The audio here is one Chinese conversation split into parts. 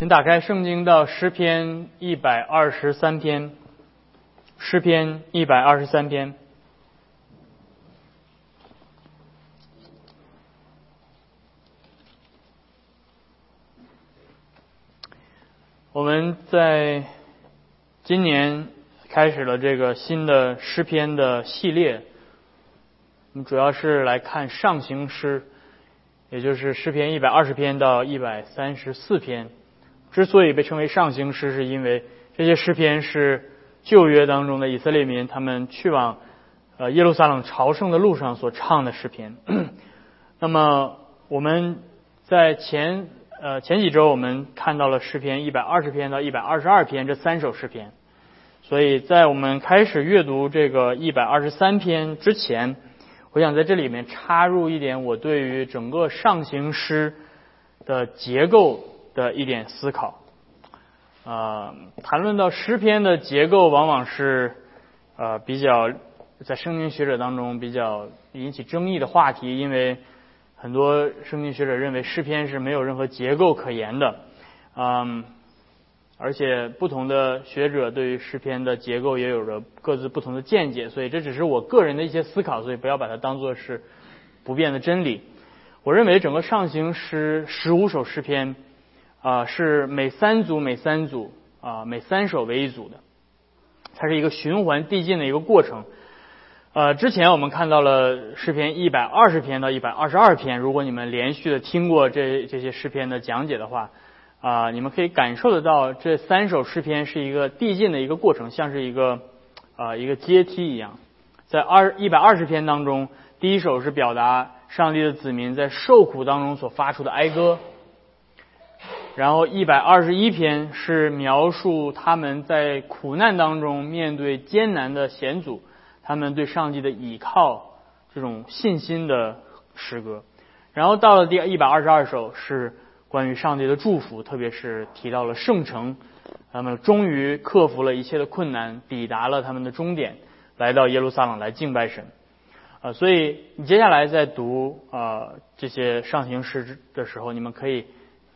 请打开圣经到诗篇一百二十三篇，诗篇一百二十三篇。我们在今年开始了这个新的诗篇的系列，我们主要是来看上行诗，也就是诗篇一百二十篇到一百三十四篇。之所以被称为上行诗，是因为这些诗篇是旧约当中的以色列民他们去往呃耶路撒冷朝圣的路上所唱的诗篇。那么我们在前呃前几周我们看到了诗篇一百二十篇到一百二十二篇这三首诗篇，所以在我们开始阅读这个一百二十三篇之前，我想在这里面插入一点我对于整个上行诗的结构。的一点思考，啊，谈论到诗篇的结构，往往是呃比较在圣经学者当中比较引起争议的话题，因为很多圣经学者认为诗篇是没有任何结构可言的，嗯，而且不同的学者对于诗篇的结构也有着各自不同的见解，所以这只是我个人的一些思考，所以不要把它当做是不变的真理。我认为整个上行诗十五首诗篇。啊，是每三组每三组啊，每三首为一组的，它是一个循环递进的一个过程。呃，之前我们看到了诗篇一百二十篇到一百二十二篇，如果你们连续的听过这这些诗篇的讲解的话，啊，你们可以感受得到这三首诗篇是一个递进的一个过程，像是一个啊一个阶梯一样。在二一百二十篇当中，第一首是表达上帝的子民在受苦当中所发出的哀歌。然后一百二十一篇是描述他们在苦难当中面对艰难的险阻，他们对上帝的倚靠这种信心的诗歌。然后到了第一百二十二首是关于上帝的祝福，特别是提到了圣城，他们终于克服了一切的困难，抵达了他们的终点，来到耶路撒冷来敬拜神。啊，所以你接下来在读啊这些上行诗的时候，你们可以。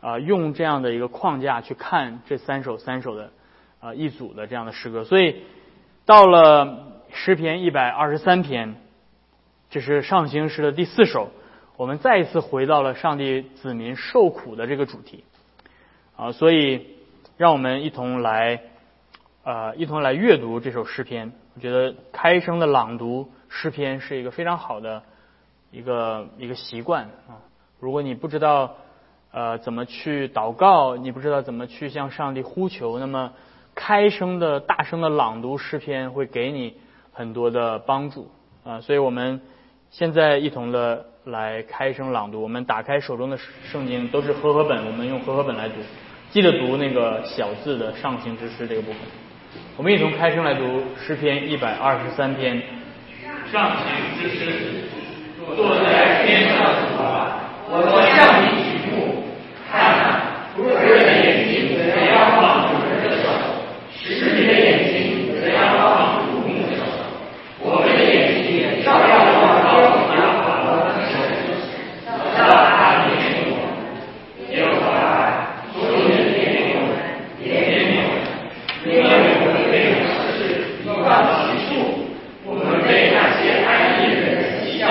啊，用这样的一个框架去看这三首三首的啊一组的这样的诗歌，所以到了诗篇一百二十三篇，这是上行诗的第四首，我们再一次回到了上帝子民受苦的这个主题啊，所以让我们一同来啊一同来阅读这首诗篇。我觉得开声的朗读诗篇是一个非常好的一个一个习惯啊，如果你不知道。呃，怎么去祷告？你不知道怎么去向上帝呼求？那么，开声的大声的朗读诗篇会给你很多的帮助啊！所以我们现在一同的来开声朗读。我们打开手中的圣经，都是和合本，我们用和合本来读。记得读那个小字的上行之诗这个部分。我们一同开声来读诗篇一百二十三篇。上行之诗，坐在天上的主啊，我你。人的眼睛怎样望主的手，使你的眼睛怎样望主的手，我们的眼睛照样望高仰望我的手，到他面前我们，耶和华所有的怜悯我们，怜悯我们，因为我们被藐视，不到其数，我们被那些安逸人讥笑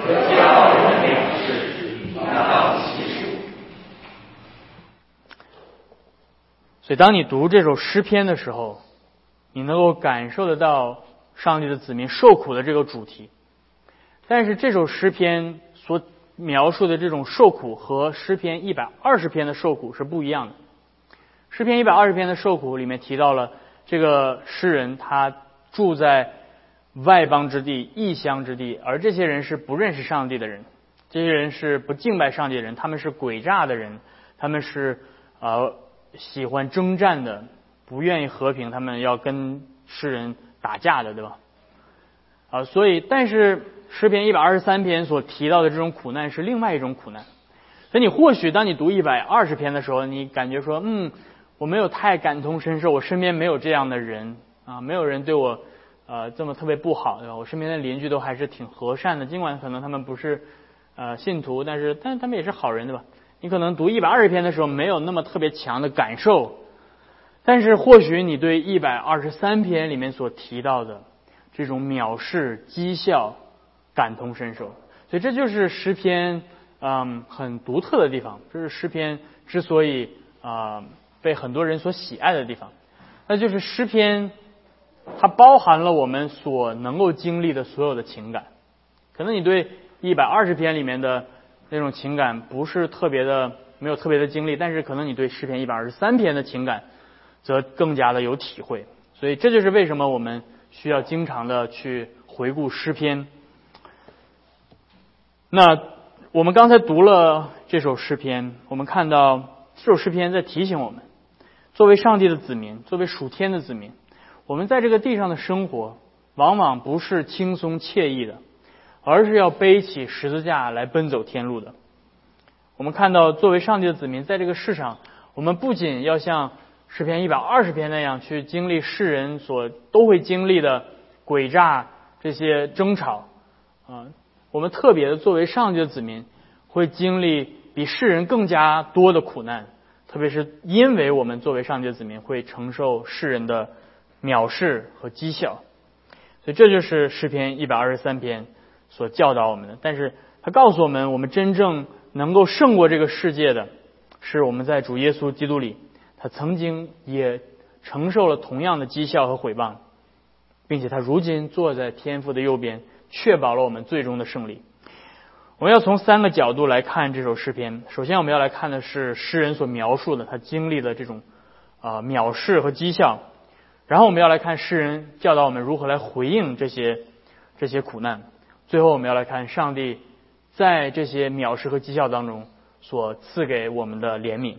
和骄傲人的藐视，不到其当你读这首诗篇的时候，你能够感受得到上帝的子民受苦的这个主题。但是，这首诗篇所描述的这种受苦和诗篇一百二十篇的受苦是不一样的。诗篇一百二十篇的受苦里面提到了这个诗人他住在外邦之地、异乡之地，而这些人是不认识上帝的人，这些人是不敬拜上帝的人，他们是诡诈的人，他们是呃。喜欢征战的，不愿意和平，他们要跟诗人打架的，对吧？啊，所以，但是诗篇一百二十三篇所提到的这种苦难是另外一种苦难。所以，你或许当你读一百二十篇的时候，你感觉说，嗯，我没有太感同身受，我身边没有这样的人啊，没有人对我呃这么特别不好，对吧？我身边的邻居都还是挺和善的，尽管可能他们不是呃信徒，但是，但是他们也是好人，对吧？你可能读一百二十篇的时候没有那么特别强的感受，但是或许你对一百二十三篇里面所提到的这种藐视、讥笑感同身受。所以这就是诗篇嗯很独特的地方，这是诗篇之所以啊被很多人所喜爱的地方，那就是诗篇它包含了我们所能够经历的所有的情感。可能你对一百二十篇里面的那种情感不是特别的，没有特别的经历，但是可能你对诗篇一百二十三篇的情感，则更加的有体会。所以这就是为什么我们需要经常的去回顾诗篇。那我们刚才读了这首诗篇，我们看到这首诗篇在提醒我们，作为上帝的子民，作为属天的子民，我们在这个地上的生活，往往不是轻松惬意的。而是要背起十字架来奔走天路的。我们看到，作为上帝的子民，在这个世上，我们不仅要像诗篇一百二十篇那样去经历世人所都会经历的诡诈这些争吵啊，我们特别的作为上帝的子民，会经历比世人更加多的苦难，特别是因为我们作为上帝的子民会承受世人的藐视和讥笑，所以这就是诗篇一百二十三篇。所教导我们的，但是他告诉我们，我们真正能够胜过这个世界的，是我们在主耶稣基督里，他曾经也承受了同样的讥笑和毁谤，并且他如今坐在天父的右边，确保了我们最终的胜利。我们要从三个角度来看这首诗篇。首先，我们要来看的是诗人所描述的他经历的这种啊藐视和讥笑，然后我们要来看诗人教导我们如何来回应这些这些苦难。最后，我们要来看上帝在这些藐视和讥笑当中所赐给我们的怜悯。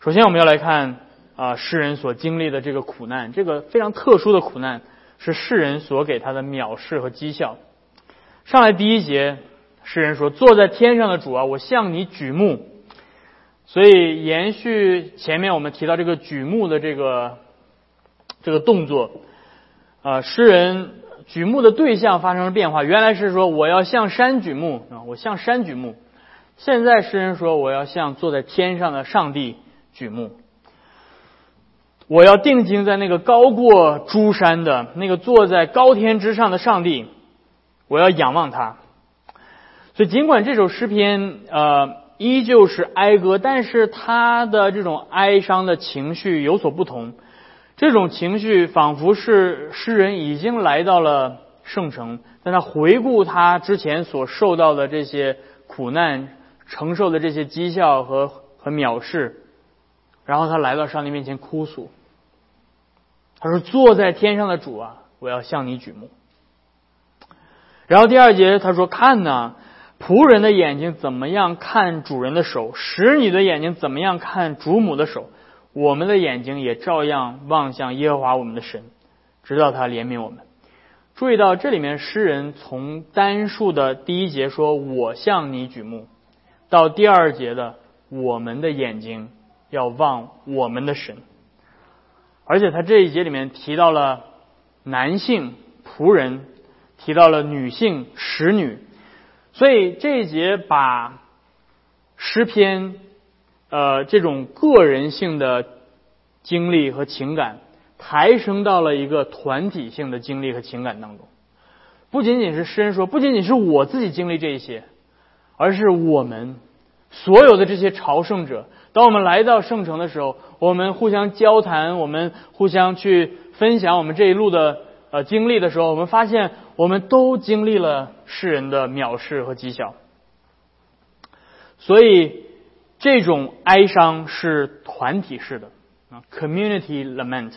首先，我们要来看啊，世人所经历的这个苦难，这个非常特殊的苦难，是世人所给他的藐视和讥笑。上来第一节，世人说：“坐在天上的主啊，我向你举目。”所以，延续前面我们提到这个举目的这个这个动作啊，诗人。举目的对象发生了变化，原来是说我要向山举目啊，我向山举目。现在诗人说我要向坐在天上的上帝举目，我要定睛在那个高过诸山的那个坐在高天之上的上帝，我要仰望他。所以，尽管这首诗篇呃依旧是哀歌，但是他的这种哀伤的情绪有所不同。这种情绪仿佛是诗人已经来到了圣城，但他回顾他之前所受到的这些苦难，承受的这些讥笑和和藐视，然后他来到上帝面前哭诉。他说：“坐在天上的主啊，我要向你举目。”然后第二节他说：“看呐，仆人的眼睛怎么样看主人的手，使女的眼睛怎么样看主母的手。”我们的眼睛也照样望向耶和华我们的神，直到他怜悯我们。注意到这里面诗人从单数的第一节说“我向你举目”，到第二节的“我们的眼睛要望我们的神”，而且他这一节里面提到了男性仆人，提到了女性使女，所以这一节把诗篇。呃，这种个人性的经历和情感，抬升到了一个团体性的经历和情感当中。不仅仅是诗人说，不仅仅是我自己经历这一些，而是我们所有的这些朝圣者，当我们来到圣城的时候，我们互相交谈，我们互相去分享我们这一路的呃经历的时候，我们发现我们都经历了世人的藐视和讥笑，所以。这种哀伤是团体式的，community lament。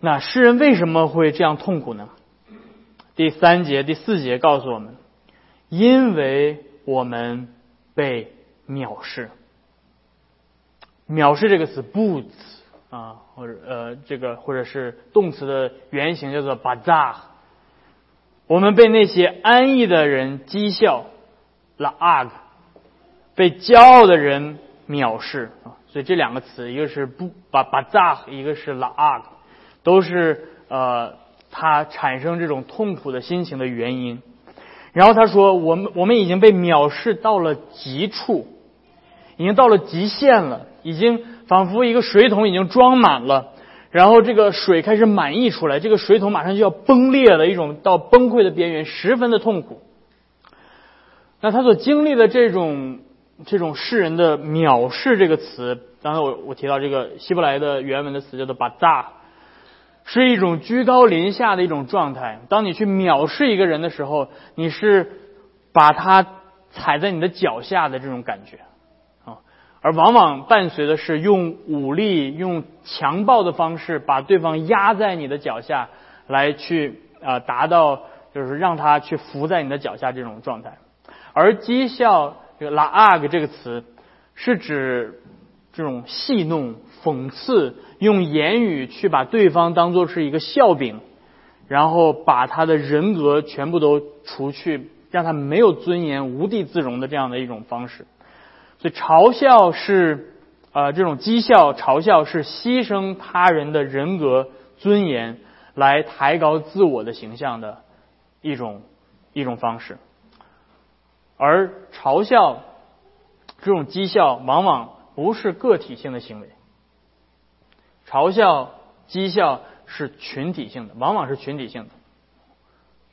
那诗人为什么会这样痛苦呢？第三节、第四节告诉我们，因为我们被藐视。藐视这个词，boots 啊，或者呃，这个或者是动词的原型叫做 bazar。我们被那些安逸的人讥笑，laag。被骄傲的人藐视啊，所以这两个词，一个是不把把扎，一个是拉阿，都是呃他产生这种痛苦的心情的原因。然后他说：“我们我们已经被藐视到了极处，已经到了极限了，已经仿佛一个水桶已经装满了，然后这个水开始满溢出来，这个水桶马上就要崩裂了，一种到崩溃的边缘，十分的痛苦。那他所经历的这种这种世人的藐视这个词，刚才我我提到这个希伯来的原文的词叫做巴扎。”是一种居高临下的一种状态。当你去藐视一个人的时候，你是把他踩在你的脚下的这种感觉啊，而往往伴随的是用武力、用强暴的方式把对方压在你的脚下来去啊，达到就是让他去伏在你的脚下这种状态。而讥笑这个拉阿格这个词是指这种戏弄、讽刺。用言语去把对方当做是一个笑柄，然后把他的人格全部都除去，让他没有尊严、无地自容的这样的一种方式。所以嘲笑是啊，这种讥笑、嘲笑是牺牲他人的人格尊严来抬高自我的形象的一种一种方式。而嘲笑这种讥笑，往往不是个体性的行为。嘲笑、讥笑是群体性的，往往是群体性的。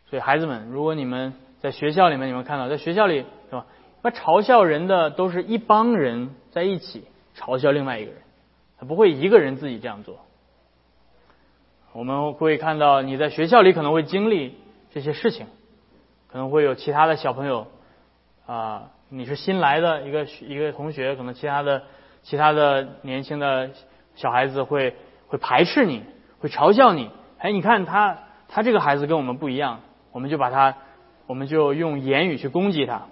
所以孩子们，如果你们在学校里面，你们看到在学校里是吧？那嘲笑人的都是一帮人在一起嘲笑另外一个人，他不会一个人自己这样做。我们会看到你在学校里可能会经历这些事情，可能会有其他的小朋友啊，你是新来的一个一个同学，可能其他的其他的年轻的。小孩子会会排斥你，会嘲笑你。哎，你看他他这个孩子跟我们不一样，我们就把他，我们就用言语去攻击他。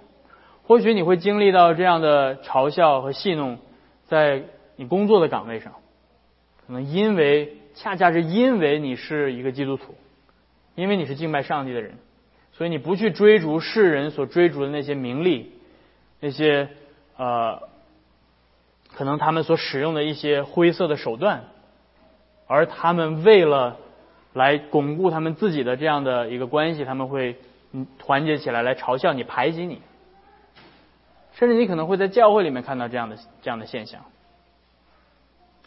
或许你会经历到这样的嘲笑和戏弄，在你工作的岗位上，可能因为恰恰是因为你是一个基督徒，因为你是敬拜上帝的人，所以你不去追逐世人所追逐的那些名利，那些呃。可能他们所使用的一些灰色的手段，而他们为了来巩固他们自己的这样的一个关系，他们会团结起来来嘲笑你、排挤你，甚至你可能会在教会里面看到这样的这样的现象。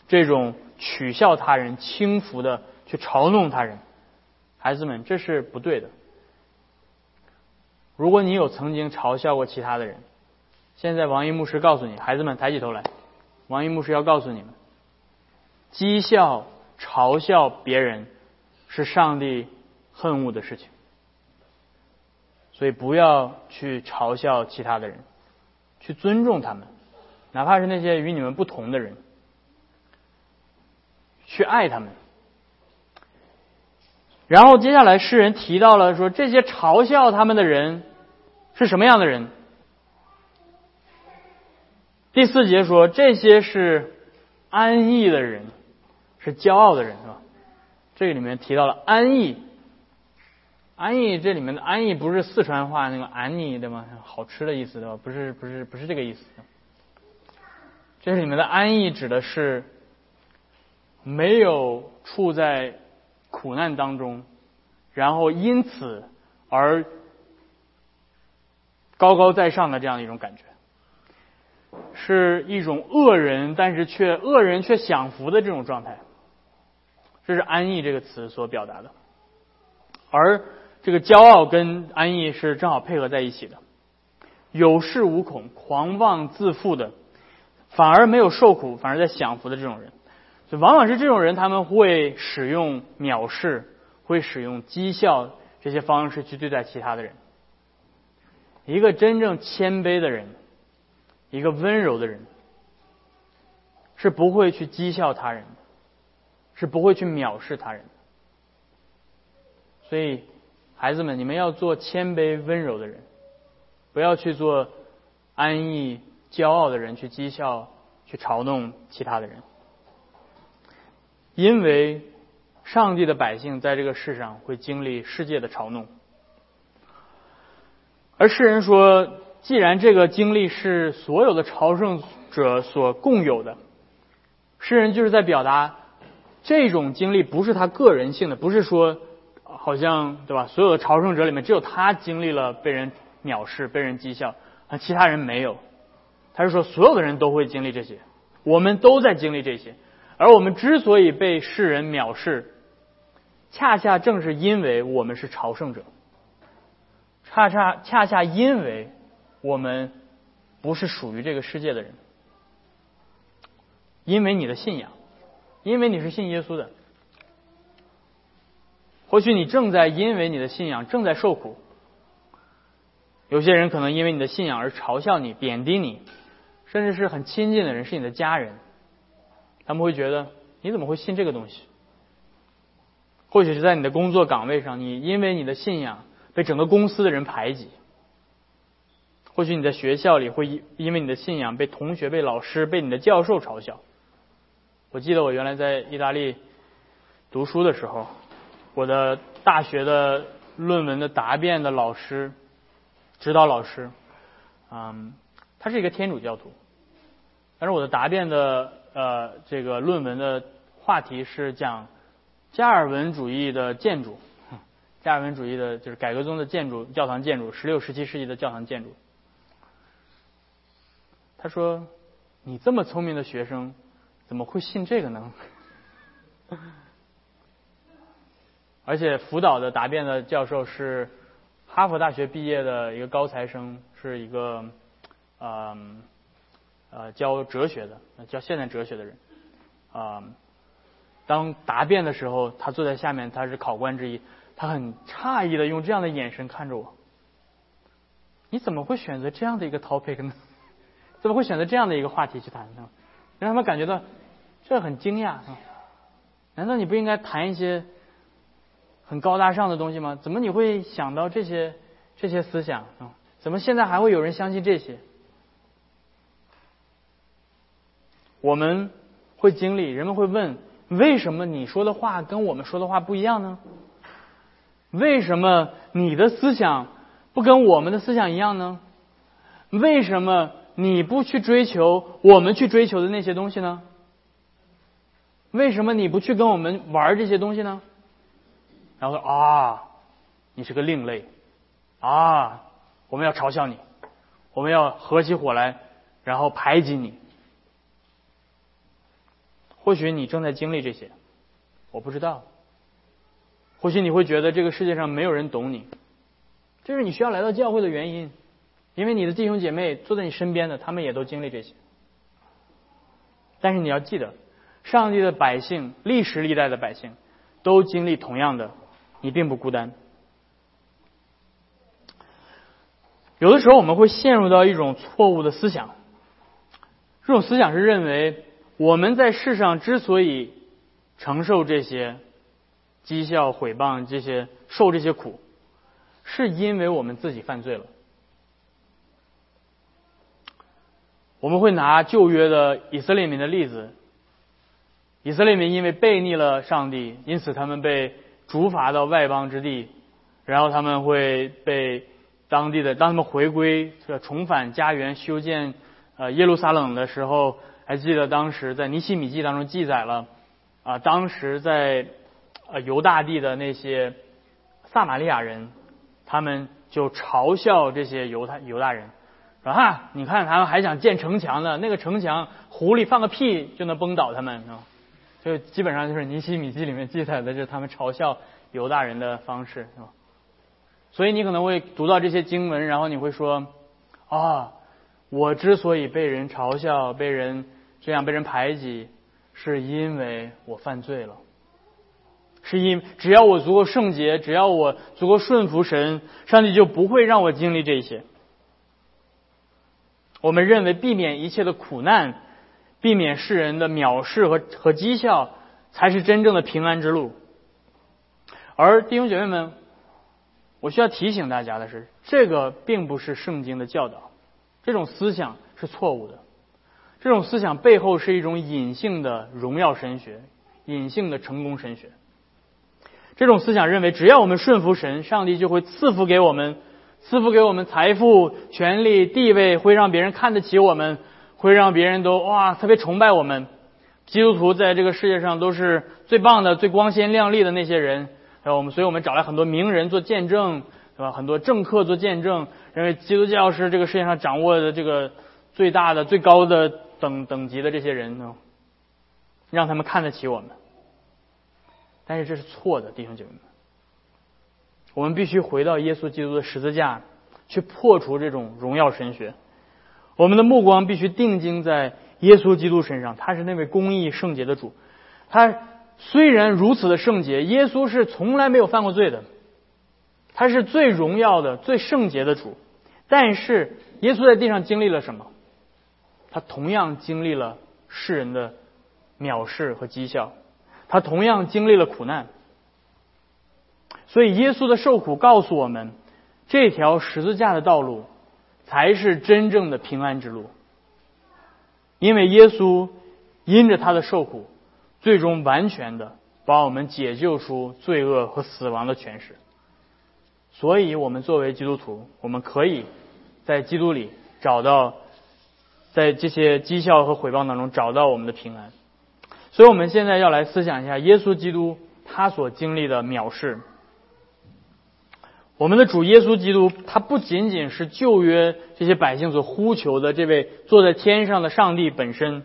这种取笑他人、轻浮的去嘲弄他人，孩子们，这是不对的。如果你有曾经嘲笑过其他的人，现在王一牧师告诉你，孩子们抬起头来。王一牧师要告诉你们：讥笑、嘲笑别人是上帝恨恶的事情，所以不要去嘲笑其他的人，去尊重他们，哪怕是那些与你们不同的人，去爱他们。然后接下来诗人提到了说，这些嘲笑他们的人是什么样的人？第四节说，这些是安逸的人，是骄傲的人，是吧？这里面提到了安逸，安逸这里面的安逸不是四川话那个安逸对吗？好吃的意思对吧？不是，不是，不是这个意思。这里面的安逸指的是没有处在苦难当中，然后因此而高高在上的这样一种感觉。是一种恶人，但是却恶人却享福的这种状态，这是安逸这个词所表达的。而这个骄傲跟安逸是正好配合在一起的，有恃无恐、狂妄自负的，反而没有受苦，反而在享福的这种人，往往是这种人，他们会使用藐视、会使用讥笑这些方式去对待其他的人。一个真正谦卑的人。一个温柔的人是不会去讥笑他人的，是不会去藐视他人的。所以，孩子们，你们要做谦卑温柔的人，不要去做安逸骄傲的人，去讥笑、去嘲弄其他的人。因为上帝的百姓在这个世上会经历世界的嘲弄，而世人说。既然这个经历是所有的朝圣者所共有的，诗人就是在表达这种经历不是他个人性的，不是说好像对吧？所有的朝圣者里面，只有他经历了被人藐视、被人讥笑，啊其他人没有。他是说，所有的人都会经历这些，我们都在经历这些。而我们之所以被世人藐视，恰恰正是因为我们是朝圣者，恰恰恰恰因为我们不是属于这个世界的人，因为你的信仰，因为你是信耶稣的。或许你正在因为你的信仰正在受苦，有些人可能因为你的信仰而嘲笑你、贬低你，甚至是很亲近的人，是你的家人，他们会觉得你怎么会信这个东西？或许是在你的工作岗位上，你因为你的信仰被整个公司的人排挤；或许你在学校里会因因为你的信仰被同学、被老师、被你的教授嘲笑。我记得我原来在意大利读书的时候。我的大学的论文的答辩的老师，指导老师，嗯，他是一个天主教徒，但是我的答辩的呃这个论文的话题是讲加尔文主义的建筑，加尔文主义的就是改革中的建筑，教堂建筑，十六、十七世纪的教堂建筑。他说：“你这么聪明的学生，怎么会信这个呢？” 而且辅导的答辩的教授是哈佛大学毕业的一个高材生，是一个呃呃教哲学的，教现代哲学的人啊。当答辩的时候，他坐在下面，他是考官之一，他很诧异的用这样的眼神看着我。你怎么会选择这样的一个 topic 呢？怎么会选择这样的一个话题去谈呢？让他们感觉到这很惊讶啊！难道你不应该谈一些？很高大上的东西吗？怎么你会想到这些这些思想啊？怎么现在还会有人相信这些？我们会经历，人们会问：为什么你说的话跟我们说的话不一样呢？为什么你的思想不跟我们的思想一样呢？为什么你不去追求我们去追求的那些东西呢？为什么你不去跟我们玩这些东西呢？然后说啊，你是个另类啊，我们要嘲笑你，我们要合起伙来，然后排挤你。或许你正在经历这些，我不知道。或许你会觉得这个世界上没有人懂你，这是你需要来到教会的原因，因为你的弟兄姐妹坐在你身边的，他们也都经历这些。但是你要记得，上帝的百姓，历史历代的百姓，都经历同样的。你并不孤单。有的时候我们会陷入到一种错误的思想，这种思想是认为我们在世上之所以承受这些讥笑、毁谤、这些受这些苦，是因为我们自己犯罪了。我们会拿旧约的以色列民的例子，以色列民因为背逆了上帝，因此他们被。逐罚到外邦之地，然后他们会被当地的，当他们回归，重返家园，修建呃耶路撒冷的时候，还记得当时在尼希米记当中记载了啊，当时在呃犹大地的那些撒玛利亚人，他们就嘲笑这些犹太犹大人，说哈，你看他们还想建城墙呢，那个城墙狐狸放个屁就能崩倒他们，啊。就基本上就是尼希米记里面记载的，就是他们嘲笑犹大人的方式，是吧？所以你可能会读到这些经文，然后你会说：啊，我之所以被人嘲笑、被人这样被人排挤，是因为我犯罪了。是因只要我足够圣洁，只要我足够顺服神，上帝就不会让我经历这些。我们认为避免一切的苦难。避免世人的藐视和和讥笑，才是真正的平安之路。而弟兄姐妹们，我需要提醒大家的是，这个并不是圣经的教导，这种思想是错误的。这种思想背后是一种隐性的荣耀神学，隐性的成功神学。这种思想认为，只要我们顺服神，上帝就会赐福给我们，赐福给我们财富、权力、地位，会让别人看得起我们。会让别人都哇特别崇拜我们，基督徒在这个世界上都是最棒的、最光鲜亮丽的那些人然后我们，所以我们找来很多名人做见证，对吧？很多政客做见证，认为基督教是这个世界上掌握的这个最大的、最高的等等级的这些人呢，让他们看得起我们。但是这是错的，弟兄姐妹们。我们必须回到耶稣基督的十字架，去破除这种荣耀神学。我们的目光必须定睛在耶稣基督身上，他是那位公义圣洁的主。他虽然如此的圣洁，耶稣是从来没有犯过罪的，他是最荣耀的、最圣洁的主。但是耶稣在地上经历了什么？他同样经历了世人的藐视和讥笑，他同样经历了苦难。所以耶稣的受苦告诉我们，这条十字架的道路。才是真正的平安之路，因为耶稣因着他的受苦，最终完全的把我们解救出罪恶和死亡的权势。所以，我们作为基督徒，我们可以在基督里找到，在这些讥笑和毁谤当中找到我们的平安。所以，我们现在要来思想一下耶稣基督他所经历的藐视。我们的主耶稣基督，他不仅仅是旧约这些百姓所呼求的这位坐在天上的上帝本身，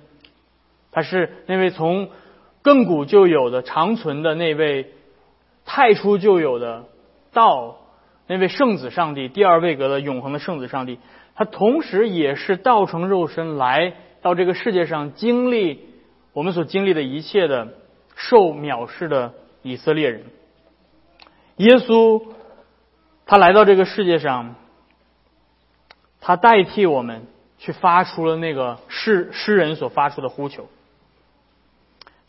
他是那位从亘古就有的长存的那位太初就有的道，那位圣子上帝，第二位格的永恒的圣子上帝。他同时也是道成肉身来到这个世界上经历我们所经历的一切的受藐视的以色列人。耶稣。他来到这个世界上，他代替我们去发出了那个诗诗人所发出的呼求。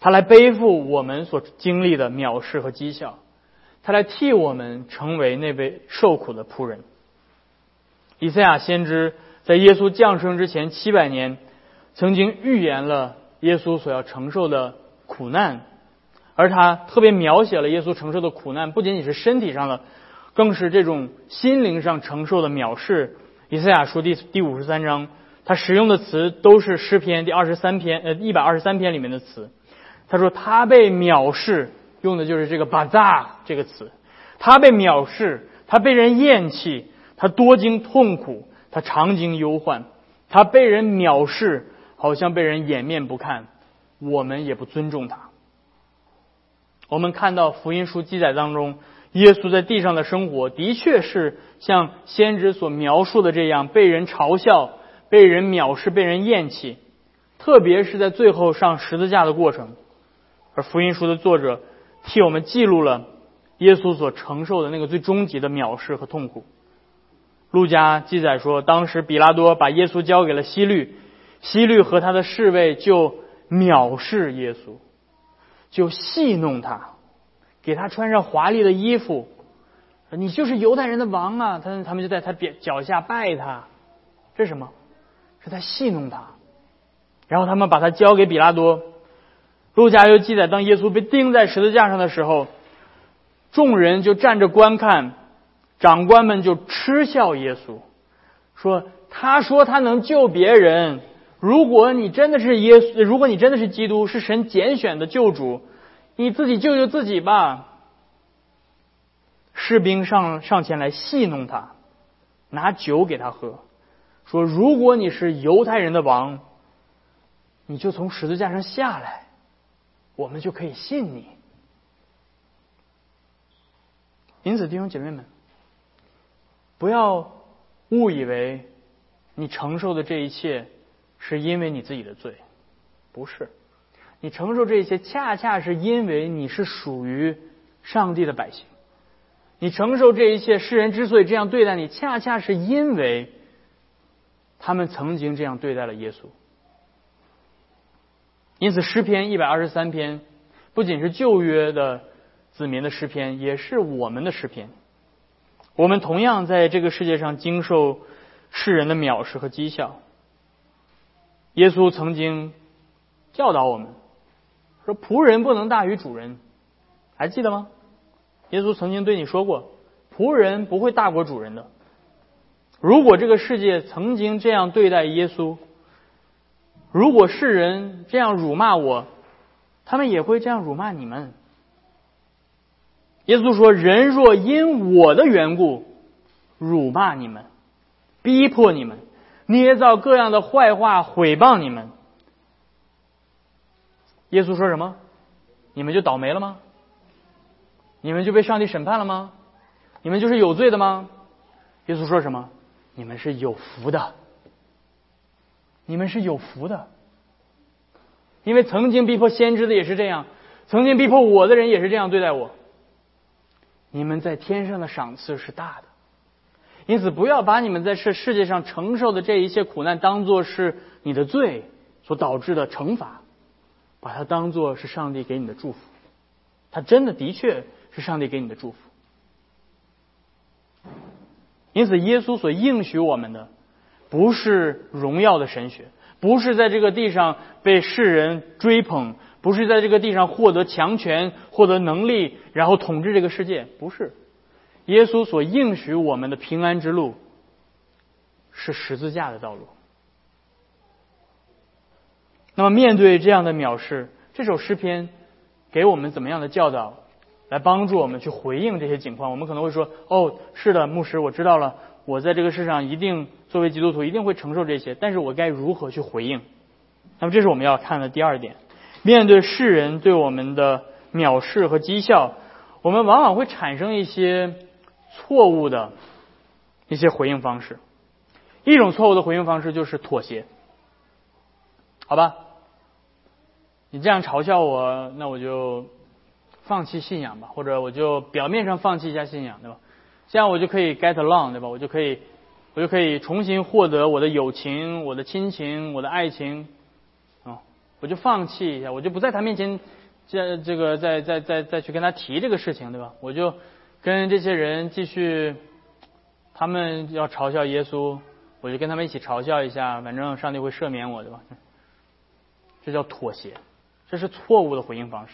他来背负我们所经历的藐视和讥笑，他来替我们成为那位受苦的仆人。以赛亚先知在耶稣降生之前七百年，曾经预言了耶稣所要承受的苦难，而他特别描写了耶稣承受的苦难，不仅仅是身体上的。更是这种心灵上承受的藐视。以赛亚书第第五十三章，他使用的词都是诗篇第二十三篇呃一百二十三篇里面的词。他说他被藐视，用的就是这个巴扎这个词。他被藐视，他被人厌弃，他多经痛苦，他常经忧患，他被人藐视，好像被人掩面不看。我们也不尊重他。我们看到福音书记载当中。耶稣在地上的生活，的确是像先知所描述的这样，被人嘲笑、被人藐视、被人厌弃。特别是在最后上十字架的过程，而福音书的作者替我们记录了耶稣所承受的那个最终极的藐视和痛苦。路加记载说，当时比拉多把耶稣交给了希律，希律和他的侍卫就藐视耶稣，就戏弄他。给他穿上华丽的衣服，你就是犹太人的王啊！他他们就在他脚下拜他，这是什么？是在戏弄他。然后他们把他交给比拉多。路加又记载，当耶稣被钉在十字架上的时候，众人就站着观看，长官们就嗤笑耶稣，说：“他说他能救别人，如果你真的是耶稣，如果你真的是基督，是神拣选的救主。”你自己救救自己吧！士兵上上前来戏弄他，拿酒给他喝，说：“如果你是犹太人的王，你就从十字架上下来，我们就可以信你。”因此，弟兄姐妹们，不要误以为你承受的这一切是因为你自己的罪，不是。你承受这些，恰恰是因为你是属于上帝的百姓。你承受这一切，世人之所以这样对待你，恰恰是因为他们曾经这样对待了耶稣。因此，诗篇一百二十三篇不仅是旧约的子民的诗篇，也是我们的诗篇。我们同样在这个世界上经受世人的藐视和讥笑。耶稣曾经教导我们。说仆人不能大于主人，还记得吗？耶稣曾经对你说过，仆人不会大过主人的。如果这个世界曾经这样对待耶稣，如果世人这样辱骂我，他们也会这样辱骂你们。耶稣说：“人若因我的缘故辱骂你们、逼迫你们、捏造各样的坏话毁谤你们，耶稣说什么？你们就倒霉了吗？你们就被上帝审判了吗？你们就是有罪的吗？耶稣说什么？你们是有福的，你们是有福的，因为曾经逼迫先知的也是这样，曾经逼迫我的人也是这样对待我。你们在天上的赏赐是大的，因此不要把你们在世世界上承受的这一切苦难当做是你的罪所导致的惩罚，把它当做是上帝给你的祝福。它真的的确是上帝给你的祝福。因此，耶稣所应许我们的，不是荣耀的神学，不是在这个地上被世人追捧，不是在这个地上获得强权、获得能力，然后统治这个世界。不是，耶稣所应许我们的平安之路，是十字架的道路。那么，面对这样的藐视，这首诗篇给我们怎么样的教导？来帮助我们去回应这些情况，我们可能会说：“哦，是的，牧师，我知道了，我在这个世上一定作为基督徒一定会承受这些，但是我该如何去回应？”那么，这是我们要看的第二点。面对世人对我们的藐视和讥笑，我们往往会产生一些错误的一些回应方式。一种错误的回应方式就是妥协，好吧？你这样嘲笑我，那我就。放弃信仰吧，或者我就表面上放弃一下信仰，对吧？这样我就可以 get along，对吧？我就可以，我就可以重新获得我的友情、我的亲情、我的爱情，我就放弃一下，我就不在他面前，这这个再再再再去跟他提这个事情，对吧？我就跟这些人继续，他们要嘲笑耶稣，我就跟他们一起嘲笑一下，反正上帝会赦免我，对吧？这叫妥协，这是错误的回应方式。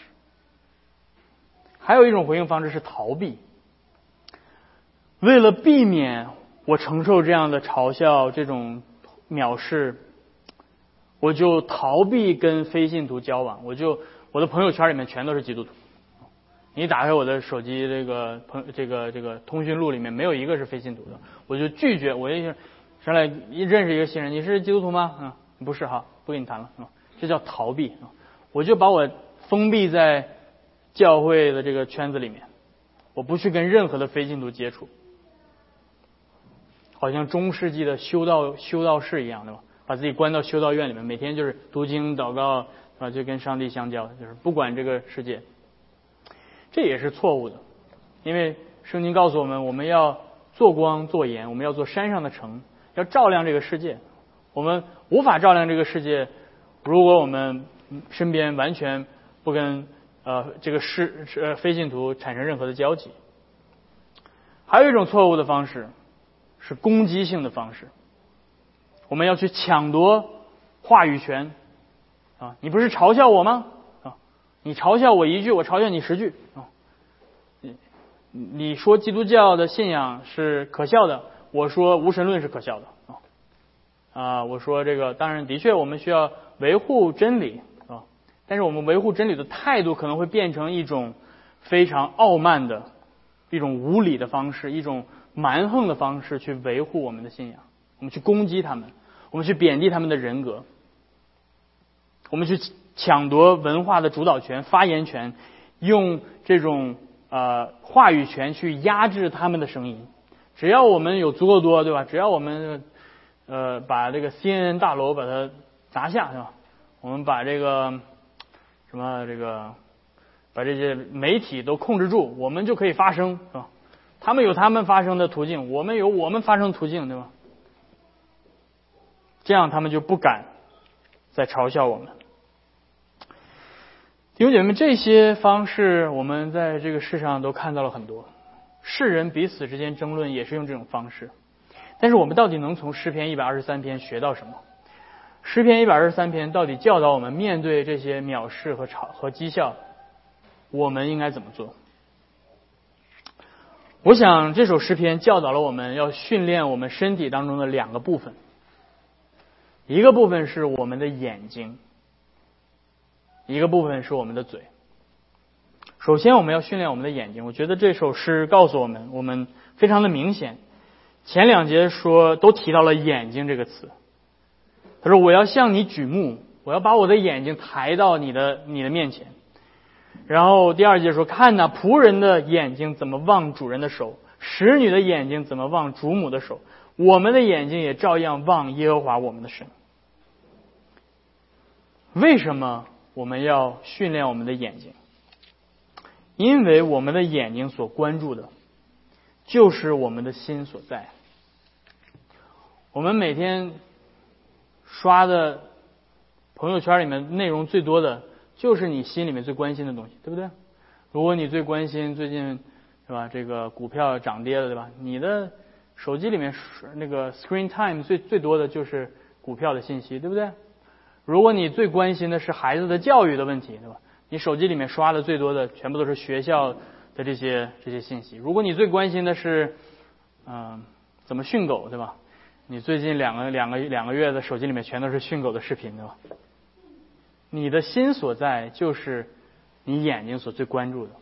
还有一种回应方式是逃避，为了避免我承受这样的嘲笑、这种藐视，我就逃避跟非信徒交往。我就我的朋友圈里面全都是基督徒，你打开我的手机这个朋这个这个通讯录里面没有一个是非信徒的，我就拒绝。我一上来认识一个新人，你是基督徒吗？嗯，不是哈，不跟你谈了，这叫逃避啊。我就把我封闭在。教会的这个圈子里面，我不去跟任何的非信徒接触，好像中世纪的修道修道士一样，对吧？把自己关到修道院里面，每天就是读经祷告啊，就跟上帝相交，就是不管这个世界。这也是错误的，因为圣经告诉我们，我们要做光做盐，我们要做山上的城，要照亮这个世界。我们无法照亮这个世界，如果我们身边完全不跟。呃，这个是是非信徒产生任何的交集。还有一种错误的方式是攻击性的方式，我们要去抢夺话语权啊！你不是嘲笑我吗？啊，你嘲笑我一句，我嘲笑你十句啊！你你说基督教的信仰是可笑的，我说无神论是可笑的啊！啊，我说这个当然的确，我们需要维护真理啊。但是我们维护真理的态度可能会变成一种非常傲慢的、一种无理的方式，一种蛮横的方式去维护我们的信仰。我们去攻击他们，我们去贬低他们的人格，我们去抢夺文化的主导权、发言权，用这种呃话语权去压制他们的声音。只要我们有足够多，对吧？只要我们呃把这个 CNN 大楼把它砸下，是吧？我们把这个。什么这个把这些媒体都控制住，我们就可以发声，是吧？他们有他们发声的途径，我们有我们发声途径，对吧？这样他们就不敢再嘲笑我们。弟兄姐妹们，这些方式我们在这个世上都看到了很多，世人彼此之间争论也是用这种方式。但是我们到底能从诗篇一百二十三篇学到什么？诗篇一百二十三篇到底教导我们面对这些藐视和嘲和讥笑，我们应该怎么做？我想这首诗篇教导了我们要训练我们身体当中的两个部分，一个部分是我们的眼睛，一个部分是我们的嘴。首先我们要训练我们的眼睛。我觉得这首诗告诉我们，我们非常的明显。前两节说都提到了“眼睛”这个词。他说：“我要向你举目，我要把我的眼睛抬到你的你的面前。”然后第二节说：“看呐，仆人的眼睛怎么望主人的手，使女的眼睛怎么望主母的手，我们的眼睛也照样望耶和华我们的神。”为什么我们要训练我们的眼睛？因为我们的眼睛所关注的，就是我们的心所在。我们每天刷的朋友圈里面内容最多的，就是你心里面最关心的东西，对不对？如果你最关心最近是吧，这个股票涨跌了，对吧？你的手机里面那个 screen time 最最多的就是股票的信息，对不对？如果你最关心的是孩子的教育的问题，对吧？你手机里面刷的最多的全部都是学校的这些这些信息。如果你最关心的是嗯怎么训狗，对吧？你最近两个两个两个月的手机里面全都是训狗的视频，对吧？你的心所在就是你眼睛所最关注的。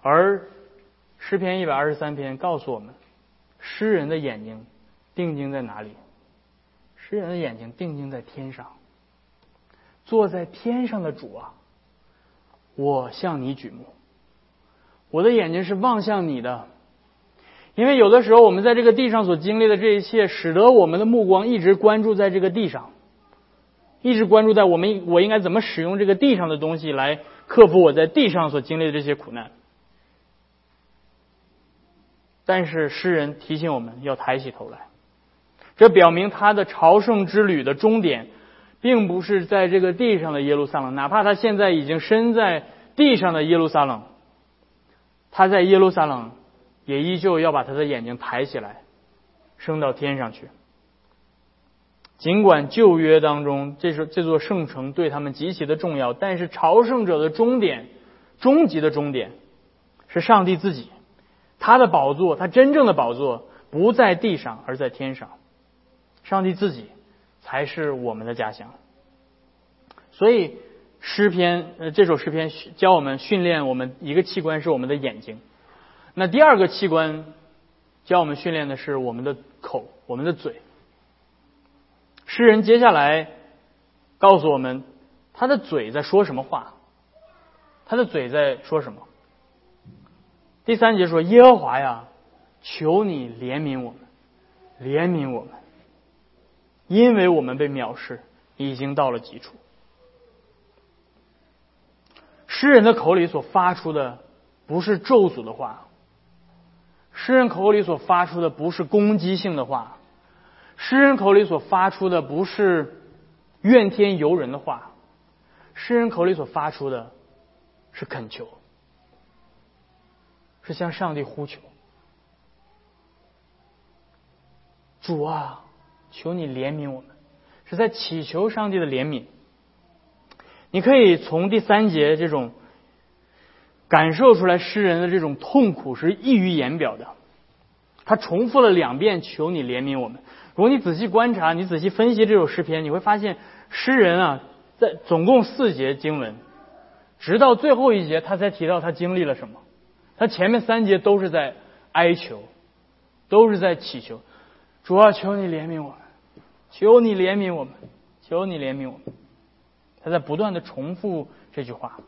而诗篇一百二十三篇告诉我们，诗人的眼睛定睛在哪里？诗人的眼睛定睛在天上。坐在天上的主啊，我向你举目，我的眼睛是望向你的，因为有的时候我们在这个地上所经历的这一切，使得我们的目光一直关注在这个地上，一直关注在我们我应该怎么使用这个地上的东西来克服我在地上所经历的这些苦难。但是诗人提醒我们要抬起头来，这表明他的朝圣之旅的终点。并不是在这个地上的耶路撒冷，哪怕他现在已经身在地上的耶路撒冷，他在耶路撒冷也依旧要把他的眼睛抬起来，升到天上去。尽管旧约当中这是这座圣城对他们极其的重要，但是朝圣者的终点、终极的终点是上帝自己，他的宝座，他真正的宝座不在地上，而在天上，上帝自己。才是我们的家乡。所以诗篇，呃，这首诗篇教我们训练我们一个器官是我们的眼睛。那第二个器官教我们训练的是我们的口，我们的嘴。诗人接下来告诉我们，他的嘴在说什么话？他的嘴在说什么？第三节说：“耶和华呀，求你怜悯我们，怜悯我们。”因为我们被藐视，已经到了极处。诗人的口里所发出的不是咒诅的话，诗人口里所发出的不是攻击性的话，诗人口里所发出的不是怨天尤人的话，诗人口里所发出的是恳求，是向上帝呼求，主啊。求你怜悯我们，是在祈求上帝的怜悯。你可以从第三节这种感受出来，诗人的这种痛苦是溢于言表的。他重复了两遍“求你怜悯我们”。如果你仔细观察，你仔细分析这首诗篇，你会发现，诗人啊，在总共四节经文，直到最后一节，他才提到他经历了什么。他前面三节都是在哀求，都是在祈求。主啊，求你怜悯我们，求你怜悯我们，求你怜悯我们。他在不断的重复这句话，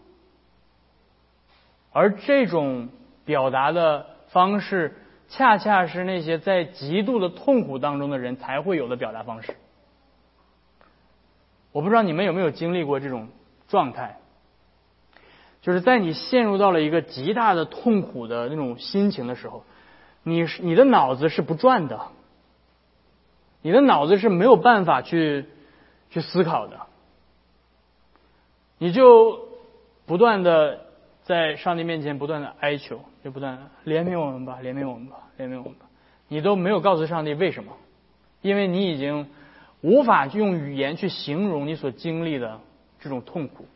而这种表达的方式，恰恰是那些在极度的痛苦当中的人才会有的表达方式。我不知道你们有没有经历过这种状态，就是在你陷入到了一个极大的痛苦的那种心情的时候，你你的脑子是不转的。你的脑子是没有办法去去思考的，你就不断的在上帝面前不断的哀求，就不断怜悯我们吧，怜悯我们吧，怜悯我们吧。你都没有告诉上帝为什么，因为你已经无法用语言去形容你所经历的这种痛苦，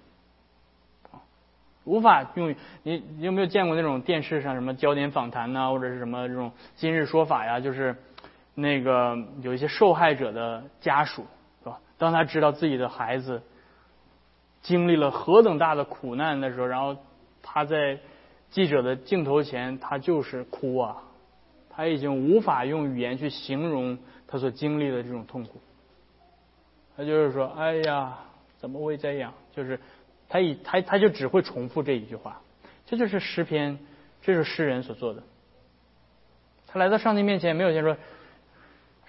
无法用你你有没有见过那种电视上什么焦点访谈呐，或者是什么这种今日说法呀，就是。那个有一些受害者的家属，是吧？当他知道自己的孩子经历了何等大的苦难的时候，然后他在记者的镜头前，他就是哭啊，他已经无法用语言去形容他所经历的这种痛苦。他就是说：“哎呀，怎么会这样？”就是他以他他就只会重复这一句话。这就是诗篇，这是诗人所做的。他来到上帝面前，没有先说：“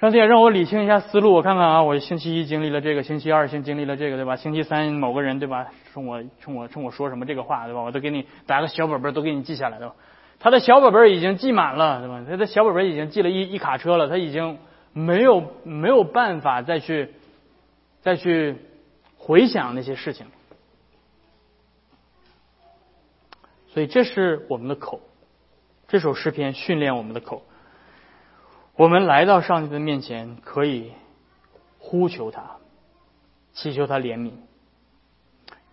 上帝让我理清一下思路，我看看啊，我星期一经历了这个，星期二先经历了这个，对吧？星期三某个人对吧，冲我冲我冲我说什么这个话，对吧？我都给你打个小本本，都给你记下来，对吧？他的小本本已经记满了，对吧？他的小本本已经记了一一卡车了，他已经没有没有办法再去再去回想那些事情。”所以这是我们的口，这首诗篇训练我们的口。我们来到上帝的面前，可以呼求他，祈求他怜悯。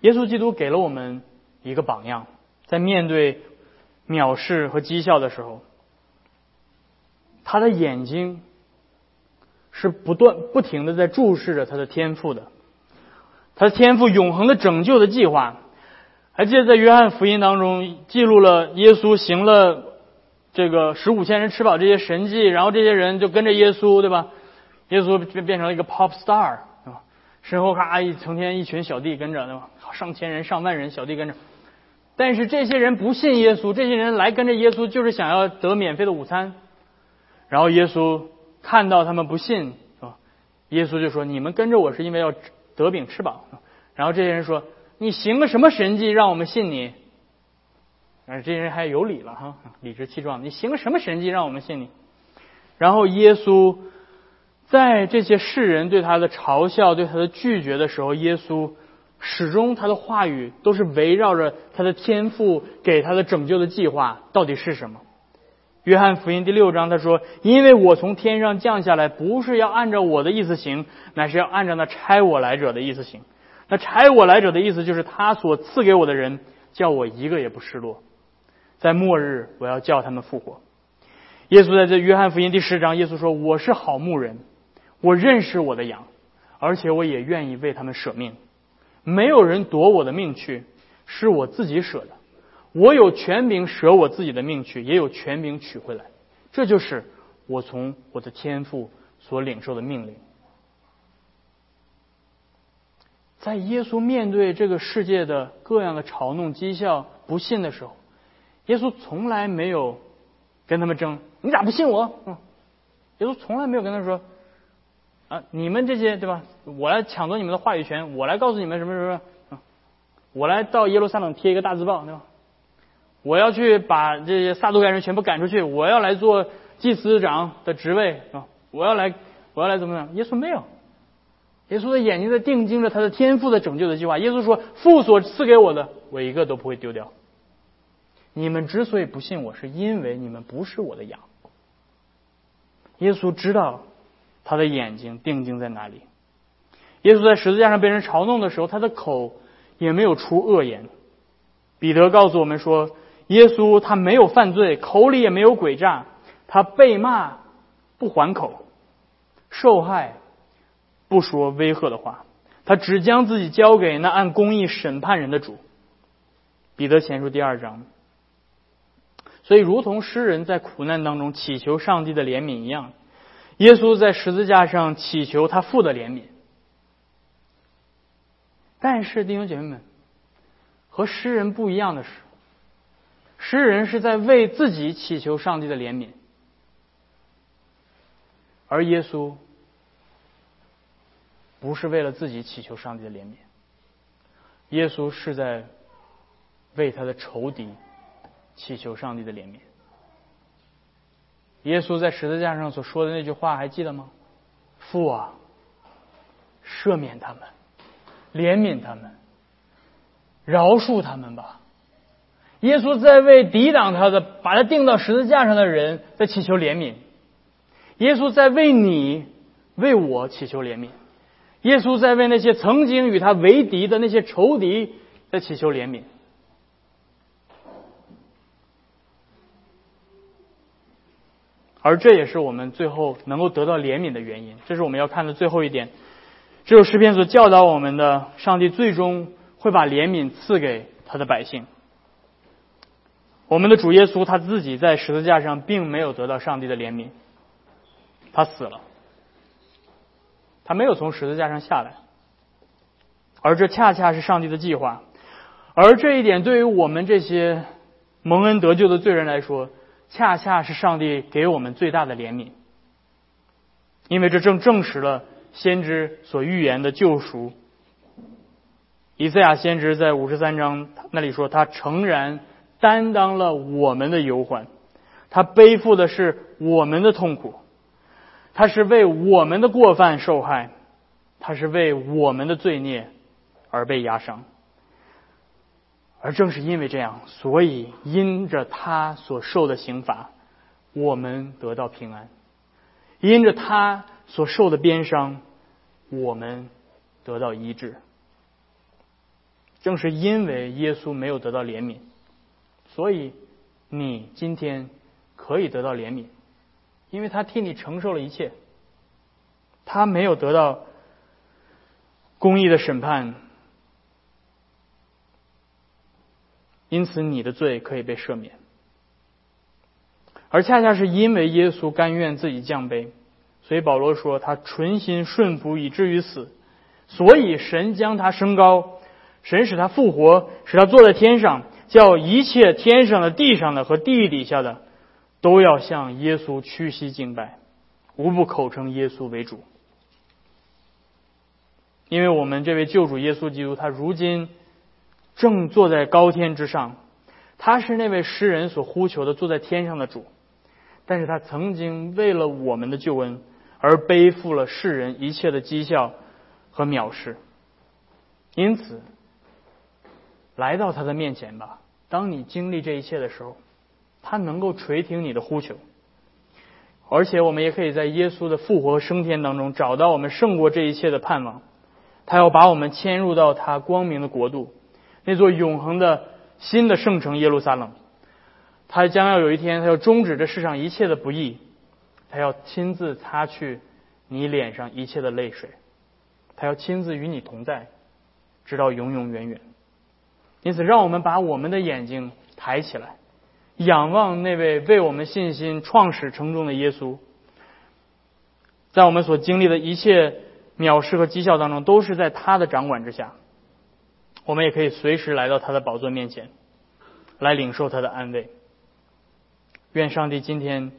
耶稣基督给了我们一个榜样，在面对藐视和讥笑的时候，他的眼睛是不断不停的在注视着他的天赋的，他的天赋永恒的拯救的计划。还记得在约翰福音当中记录了耶稣行了这个十五千人吃饱这些神迹，然后这些人就跟着耶稣，对吧？耶稣变变成了一个 pop star，对吧？身后咔一成天一群小弟跟着，对吧？上千人、上万人小弟跟着。但是这些人不信耶稣，这些人来跟着耶稣就是想要得免费的午餐。然后耶稣看到他们不信，是吧？耶稣就说：“你们跟着我是因为要得饼吃饱。”然后这些人说。你行个什么神迹让我们信你？这些人还有理了哈，理直气壮。你行个什么神迹让我们信你？然后耶稣在这些世人对他的嘲笑、对他的拒绝的时候，耶稣始终他的话语都是围绕着他的天赋给他的拯救的计划到底是什么？约翰福音第六章他说：“因为我从天上降下来，不是要按照我的意思行，乃是要按照那差我来者的意思行。”那差我来者的意思就是他所赐给我的人，叫我一个也不失落。在末日，我要叫他们复活。耶稣在这约翰福音第十章，耶稣说：“我是好牧人，我认识我的羊，而且我也愿意为他们舍命。没有人夺我的命去，是我自己舍的。我有权柄舍我自己的命去，也有权柄取回来。这就是我从我的天父所领受的命令。”在耶稣面对这个世界的各样的嘲弄、讥笑、不信的时候，耶稣从来没有跟他们争。你咋不信我？嗯，耶稣从来没有跟他说啊，你们这些对吧？我来抢夺你们的话语权，我来告诉你们什么什么，我来到耶路撒冷贴一个大字报，对吧？我要去把这些撒都该人全部赶出去，我要来做祭司长的职位啊！我要来，我要来怎么样？耶稣没有。耶稣的眼睛在定睛着他的天赋的拯救的计划。耶稣说：“父所赐给我的，我一个都不会丢掉。你们之所以不信我，是因为你们不是我的羊。”耶稣知道他的眼睛定睛在哪里。耶稣在十字架上被人嘲弄的时候，他的口也没有出恶言。彼得告诉我们说：“耶稣他没有犯罪，口里也没有诡诈，他被骂不还口，受害。”不说威吓的话，他只将自己交给那按公义审判人的主。彼得前书第二章。所以，如同诗人在苦难当中祈求上帝的怜悯一样，耶稣在十字架上祈求他父的怜悯。但是，弟兄姐妹们，和诗人不一样的是，诗人是在为自己祈求上帝的怜悯，而耶稣。不是为了自己祈求上帝的怜悯，耶稣是在为他的仇敌祈求上帝的怜悯。耶稣在十字架上所说的那句话还记得吗？父啊，赦免他们，怜悯他们，饶恕他们吧。耶稣在为抵挡他的、把他钉到十字架上的人在祈求怜悯。耶稣在为你、为我祈求怜悯。耶稣在为那些曾经与他为敌的那些仇敌在祈求怜悯，而这也是我们最后能够得到怜悯的原因。这是我们要看的最后一点。只有诗篇所教导我们的，上帝最终会把怜悯赐给他的百姓。我们的主耶稣他自己在十字架上并没有得到上帝的怜悯，他死了，他没有从十字架上下来，而这恰恰是上帝的计划，而这一点对于我们这些蒙恩得救的罪人来说，恰恰是上帝给我们最大的怜悯，因为这正证实了先知所预言的救赎。以赛亚先知在五十三章那里说：“他诚然担当了我们的忧患，他背负的是我们的痛苦，他是为我们的过犯受害，他是为我们的罪孽而被压伤。而正是因为这样，所以因着他所受的刑罚，我们得到平安；因着他所受的鞭伤，我们得到医治。”正是因为耶稣没有得到怜悯，所以你今天可以得到怜悯，因为他替你承受了一切，他没有得到公义的审判，因此你的罪可以被赦免。而恰恰是因为耶稣甘愿自己降卑，所以保罗说他纯心顺服以至于死，所以神将他升高。神使他复活，使他坐在天上，叫一切天上的、地上的和地底下的，都要向耶稣屈膝敬拜，无不口称耶稣为主。因为我们这位救主耶稣基督，他如今正坐在高天之上，他是那位诗人所呼求的坐在天上的主，但是他曾经为了我们的救恩而背负了世人一切的讥笑和藐视，因此。来到他的面前吧。当你经历这一切的时候，他能够垂听你的呼求。而且，我们也可以在耶稣的复活和升天当中找到我们胜过这一切的盼望。他要把我们迁入到他光明的国度，那座永恒的新的圣城耶路撒冷。他将要有一天，他要终止这世上一切的不义，他要亲自擦去你脸上一切的泪水，他要亲自与你同在，直到永永远远。因此，让我们把我们的眼睛抬起来，仰望那位为我们信心创始成终的耶稣。在我们所经历的一切藐视和讥笑当中，都是在他的掌管之下。我们也可以随时来到他的宝座面前，来领受他的安慰。愿上帝今天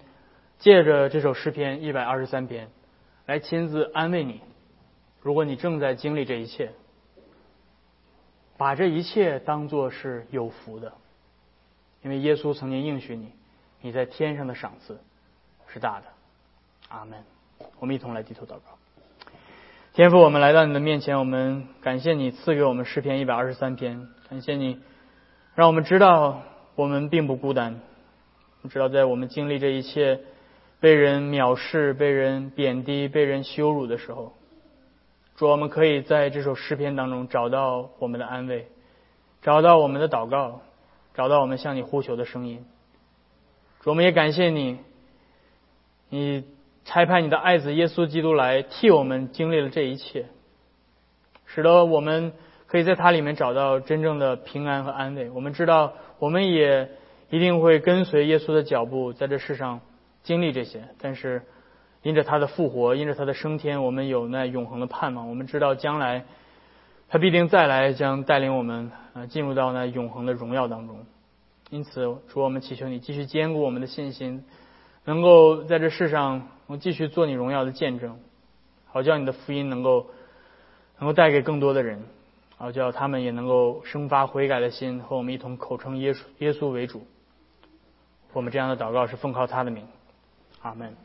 借着这首诗篇一百二十三篇，来亲自安慰你。如果你正在经历这一切，把这一切当作是有福的，因为耶稣曾经应许你，你在天上的赏赐是大的。阿门。我们一同来低头祷告。天父，我们来到你的面前，我们感谢你赐给我们诗篇一百二十三篇，感谢你让我们知道我们并不孤单，你知道在我们经历这一切被人藐视、被人贬低、被人羞辱的时候。主，我们可以在这首诗篇当中找到我们的安慰，找到我们的祷告，找到我们向你呼求的声音。主，我们也感谢你，你差派你的爱子耶稣基督来替我们经历了这一切，使得我们可以在他里面找到真正的平安和安慰。我们知道，我们也一定会跟随耶稣的脚步，在这世上经历这些，但是。因着他的复活，因着他的升天，我们有那永恒的盼望。我们知道将来他必定再来，将带领我们啊进入到那永恒的荣耀当中。因此，主我们祈求你继续坚固我们的信心，能够在这世上，我继续做你荣耀的见证，好叫你的福音能够能够带给更多的人，好叫他们也能够生发悔改的心，和我们一同口称耶稣耶稣为主。我们这样的祷告是奉靠他的名，阿门。